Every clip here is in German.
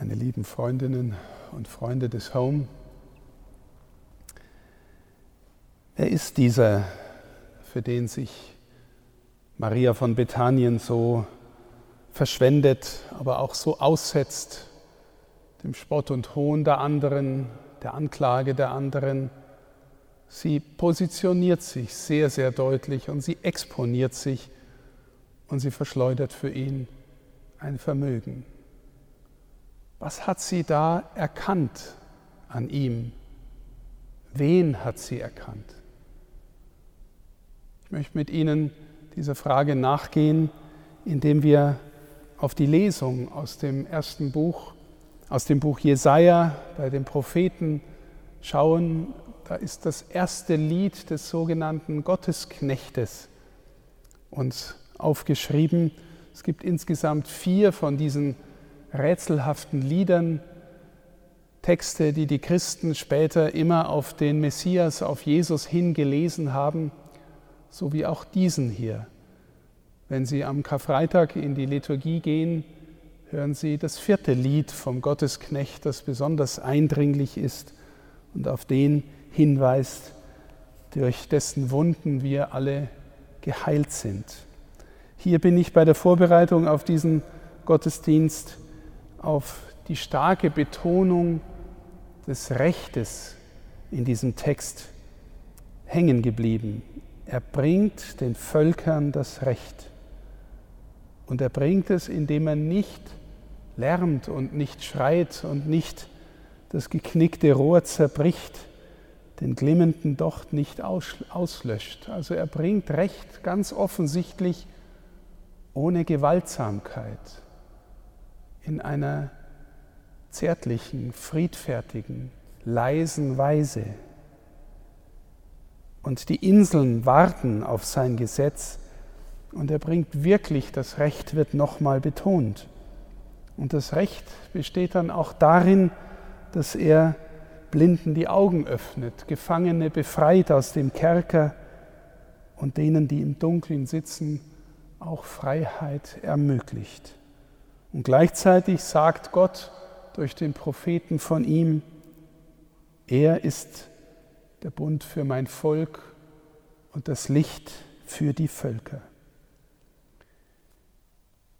meine lieben Freundinnen und Freunde des Home. Wer ist dieser, für den sich Maria von Bethanien so verschwendet, aber auch so aussetzt, dem Spott und Hohn der anderen, der Anklage der anderen? Sie positioniert sich sehr, sehr deutlich und sie exponiert sich und sie verschleudert für ihn ein Vermögen. Was hat sie da erkannt an ihm? Wen hat sie erkannt? Ich möchte mit Ihnen dieser Frage nachgehen, indem wir auf die Lesung aus dem ersten Buch, aus dem Buch Jesaja bei den Propheten schauen. Da ist das erste Lied des sogenannten Gottesknechtes uns aufgeschrieben. Es gibt insgesamt vier von diesen rätselhaften Liedern, Texte, die die Christen später immer auf den Messias, auf Jesus hingelesen haben, so wie auch diesen hier. Wenn Sie am Karfreitag in die Liturgie gehen, hören Sie das vierte Lied vom Gottesknecht, das besonders eindringlich ist und auf den hinweist, durch dessen Wunden wir alle geheilt sind. Hier bin ich bei der Vorbereitung auf diesen Gottesdienst auf die starke Betonung des Rechtes in diesem Text hängen geblieben. Er bringt den Völkern das Recht. Und er bringt es, indem er nicht lärmt und nicht schreit und nicht das geknickte Rohr zerbricht, den glimmenden Docht nicht auslöscht. Also er bringt Recht ganz offensichtlich ohne Gewaltsamkeit in einer zärtlichen, friedfertigen, leisen Weise. Und die Inseln warten auf sein Gesetz und er bringt wirklich, das Recht wird nochmal betont. Und das Recht besteht dann auch darin, dass er Blinden die Augen öffnet, Gefangene befreit aus dem Kerker und denen, die im Dunkeln sitzen, auch Freiheit ermöglicht. Und gleichzeitig sagt Gott durch den Propheten von ihm, er ist der Bund für mein Volk und das Licht für die Völker.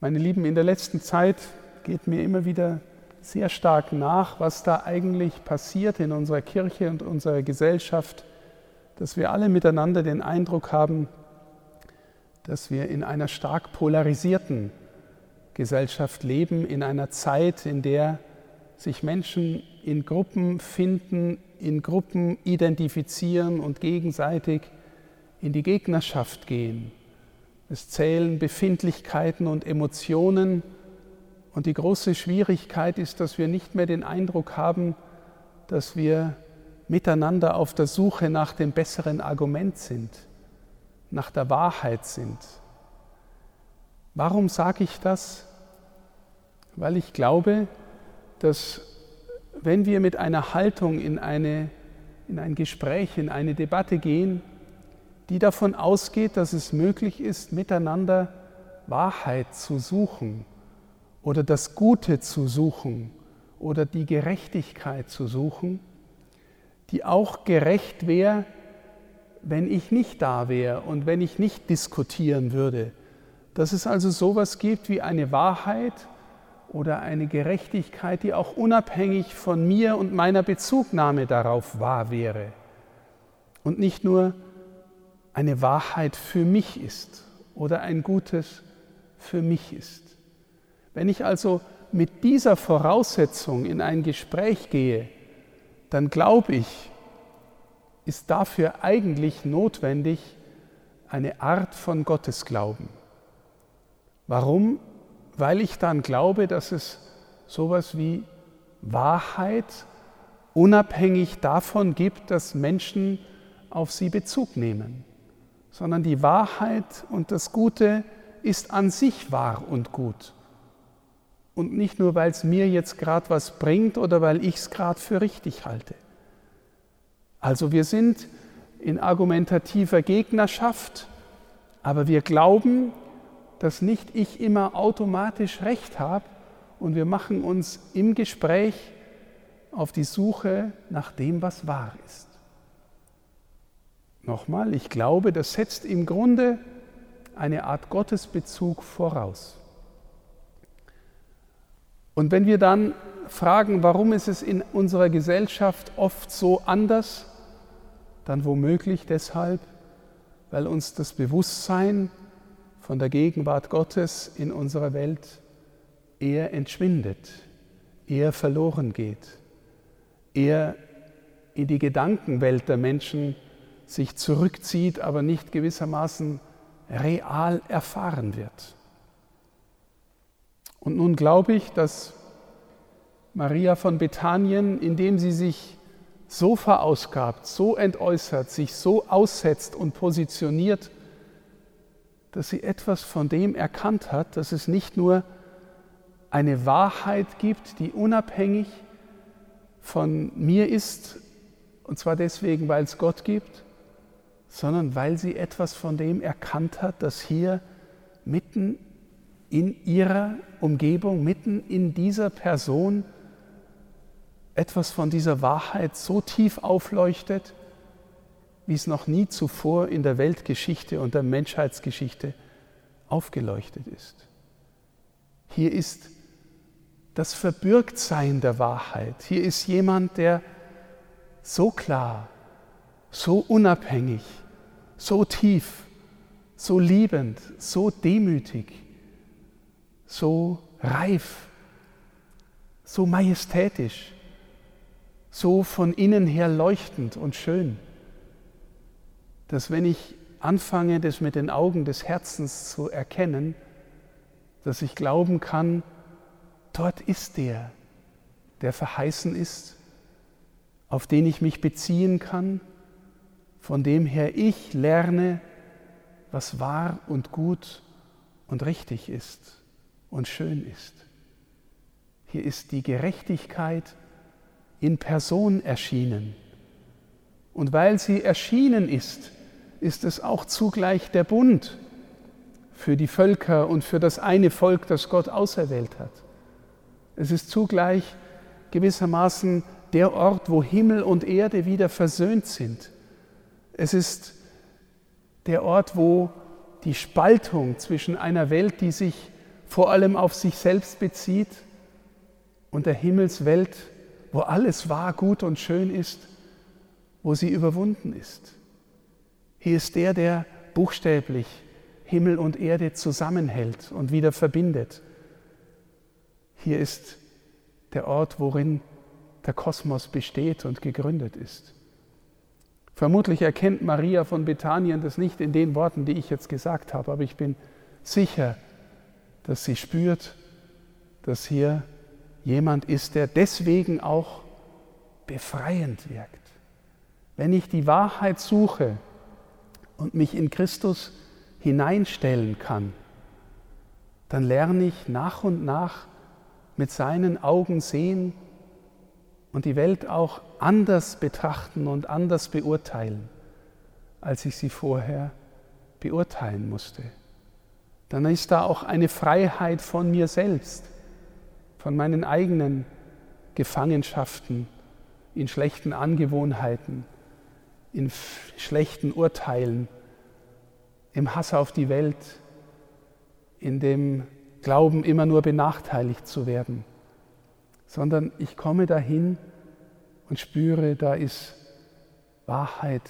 Meine Lieben, in der letzten Zeit geht mir immer wieder sehr stark nach, was da eigentlich passiert in unserer Kirche und unserer Gesellschaft, dass wir alle miteinander den Eindruck haben, dass wir in einer stark polarisierten Gesellschaft leben, in einer Zeit, in der sich Menschen in Gruppen finden, in Gruppen identifizieren und gegenseitig in die Gegnerschaft gehen. Es zählen Befindlichkeiten und Emotionen und die große Schwierigkeit ist, dass wir nicht mehr den Eindruck haben, dass wir miteinander auf der Suche nach dem besseren Argument sind, nach der Wahrheit sind. Warum sage ich das? Weil ich glaube, dass wenn wir mit einer Haltung in, eine, in ein Gespräch, in eine Debatte gehen, die davon ausgeht, dass es möglich ist, miteinander Wahrheit zu suchen oder das Gute zu suchen oder die Gerechtigkeit zu suchen, die auch gerecht wäre, wenn ich nicht da wäre und wenn ich nicht diskutieren würde. Dass es also sowas gibt wie eine Wahrheit, oder eine Gerechtigkeit, die auch unabhängig von mir und meiner Bezugnahme darauf wahr wäre und nicht nur eine Wahrheit für mich ist oder ein Gutes für mich ist. Wenn ich also mit dieser Voraussetzung in ein Gespräch gehe, dann glaube ich, ist dafür eigentlich notwendig eine Art von Gottesglauben. Warum? Weil ich dann glaube, dass es sowas wie Wahrheit unabhängig davon gibt, dass Menschen auf sie Bezug nehmen, sondern die Wahrheit und das Gute ist an sich wahr und gut. Und nicht nur, weil es mir jetzt gerade was bringt oder weil ich es gerade für richtig halte. Also wir sind in argumentativer Gegnerschaft, aber wir glauben, dass nicht ich immer automatisch recht habe und wir machen uns im Gespräch auf die Suche nach dem, was wahr ist. Nochmal, ich glaube, das setzt im Grunde eine Art Gottesbezug voraus. Und wenn wir dann fragen, warum ist es in unserer Gesellschaft oft so anders, dann womöglich deshalb, weil uns das Bewusstsein von der Gegenwart Gottes in unserer Welt eher entschwindet, eher verloren geht, eher in die Gedankenwelt der Menschen sich zurückzieht, aber nicht gewissermaßen real erfahren wird. Und nun glaube ich, dass Maria von Bethanien, indem sie sich so verausgabt, so entäußert, sich so aussetzt und positioniert, dass sie etwas von dem erkannt hat, dass es nicht nur eine Wahrheit gibt, die unabhängig von mir ist, und zwar deswegen, weil es Gott gibt, sondern weil sie etwas von dem erkannt hat, dass hier mitten in ihrer Umgebung, mitten in dieser Person etwas von dieser Wahrheit so tief aufleuchtet, wie es noch nie zuvor in der Weltgeschichte und der Menschheitsgeschichte aufgeleuchtet ist. Hier ist das Verbürgtsein der Wahrheit. Hier ist jemand, der so klar, so unabhängig, so tief, so liebend, so demütig, so reif, so majestätisch, so von innen her leuchtend und schön, dass wenn ich anfange, das mit den Augen des Herzens zu erkennen, dass ich glauben kann, dort ist der, der verheißen ist, auf den ich mich beziehen kann, von dem her ich lerne, was wahr und gut und richtig ist und schön ist. Hier ist die Gerechtigkeit in Person erschienen. Und weil sie erschienen ist, ist es auch zugleich der Bund für die Völker und für das eine Volk, das Gott auserwählt hat. Es ist zugleich gewissermaßen der Ort, wo Himmel und Erde wieder versöhnt sind es ist der Ort, wo die Spaltung zwischen einer Welt, die sich vor allem auf sich selbst bezieht, und der Himmelswelt, wo alles wahr, gut und schön ist, wo sie überwunden ist. Hier ist der, der buchstäblich Himmel und Erde zusammenhält und wieder verbindet. Hier ist der Ort, worin der Kosmos besteht und gegründet ist. Vermutlich erkennt Maria von Bethanien das nicht in den Worten, die ich jetzt gesagt habe, aber ich bin sicher, dass sie spürt, dass hier jemand ist, der deswegen auch befreiend wirkt. Wenn ich die Wahrheit suche und mich in Christus hineinstellen kann, dann lerne ich nach und nach mit seinen Augen sehen, und die Welt auch anders betrachten und anders beurteilen, als ich sie vorher beurteilen musste. Dann ist da auch eine Freiheit von mir selbst, von meinen eigenen Gefangenschaften in schlechten Angewohnheiten, in schlechten Urteilen, im Hass auf die Welt, in dem Glauben, immer nur benachteiligt zu werden sondern ich komme dahin und spüre, da ist Wahrheit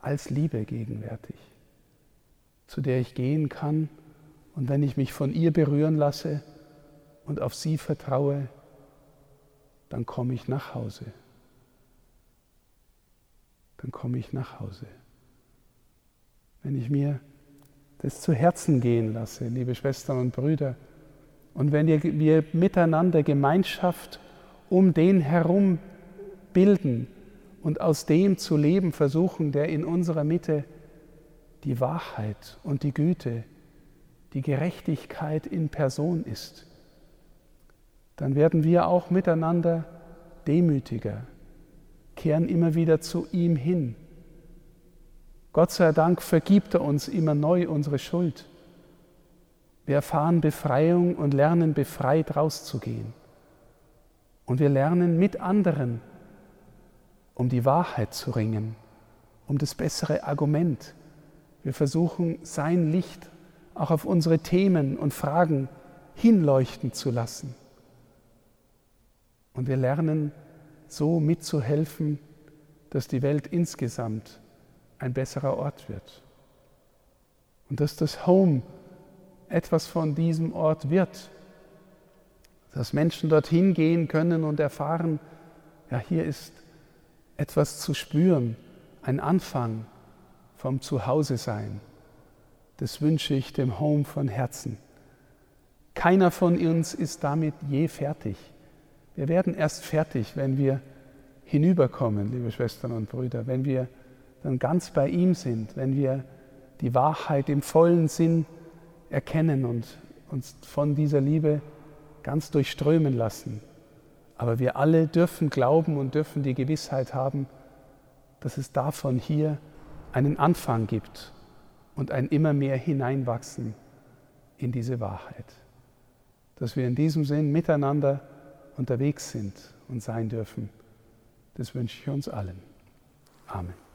als Liebe gegenwärtig, zu der ich gehen kann und wenn ich mich von ihr berühren lasse und auf sie vertraue, dann komme ich nach Hause. Dann komme ich nach Hause. Wenn ich mir das zu Herzen gehen lasse, liebe Schwestern und Brüder, und wenn wir miteinander Gemeinschaft um den herum bilden und aus dem zu leben versuchen, der in unserer Mitte die Wahrheit und die Güte, die Gerechtigkeit in Person ist, dann werden wir auch miteinander demütiger, kehren immer wieder zu ihm hin. Gott sei Dank vergibt er uns immer neu unsere Schuld. Wir erfahren Befreiung und lernen befreit rauszugehen. Und wir lernen mit anderen, um die Wahrheit zu ringen, um das bessere Argument. Wir versuchen sein Licht auch auf unsere Themen und Fragen hinleuchten zu lassen. Und wir lernen so mitzuhelfen, dass die Welt insgesamt ein besserer Ort wird. Und dass das Home etwas von diesem Ort wird. Dass Menschen dorthin gehen können und erfahren, ja, hier ist etwas zu spüren, ein Anfang vom Zuhause sein. Das wünsche ich dem Home von Herzen. Keiner von uns ist damit je fertig. Wir werden erst fertig, wenn wir hinüberkommen, liebe Schwestern und Brüder, wenn wir dann ganz bei ihm sind, wenn wir die Wahrheit im vollen Sinn erkennen und uns von dieser Liebe ganz durchströmen lassen. Aber wir alle dürfen glauben und dürfen die Gewissheit haben, dass es davon hier einen Anfang gibt und ein immer mehr Hineinwachsen in diese Wahrheit. Dass wir in diesem Sinn miteinander unterwegs sind und sein dürfen, das wünsche ich uns allen. Amen.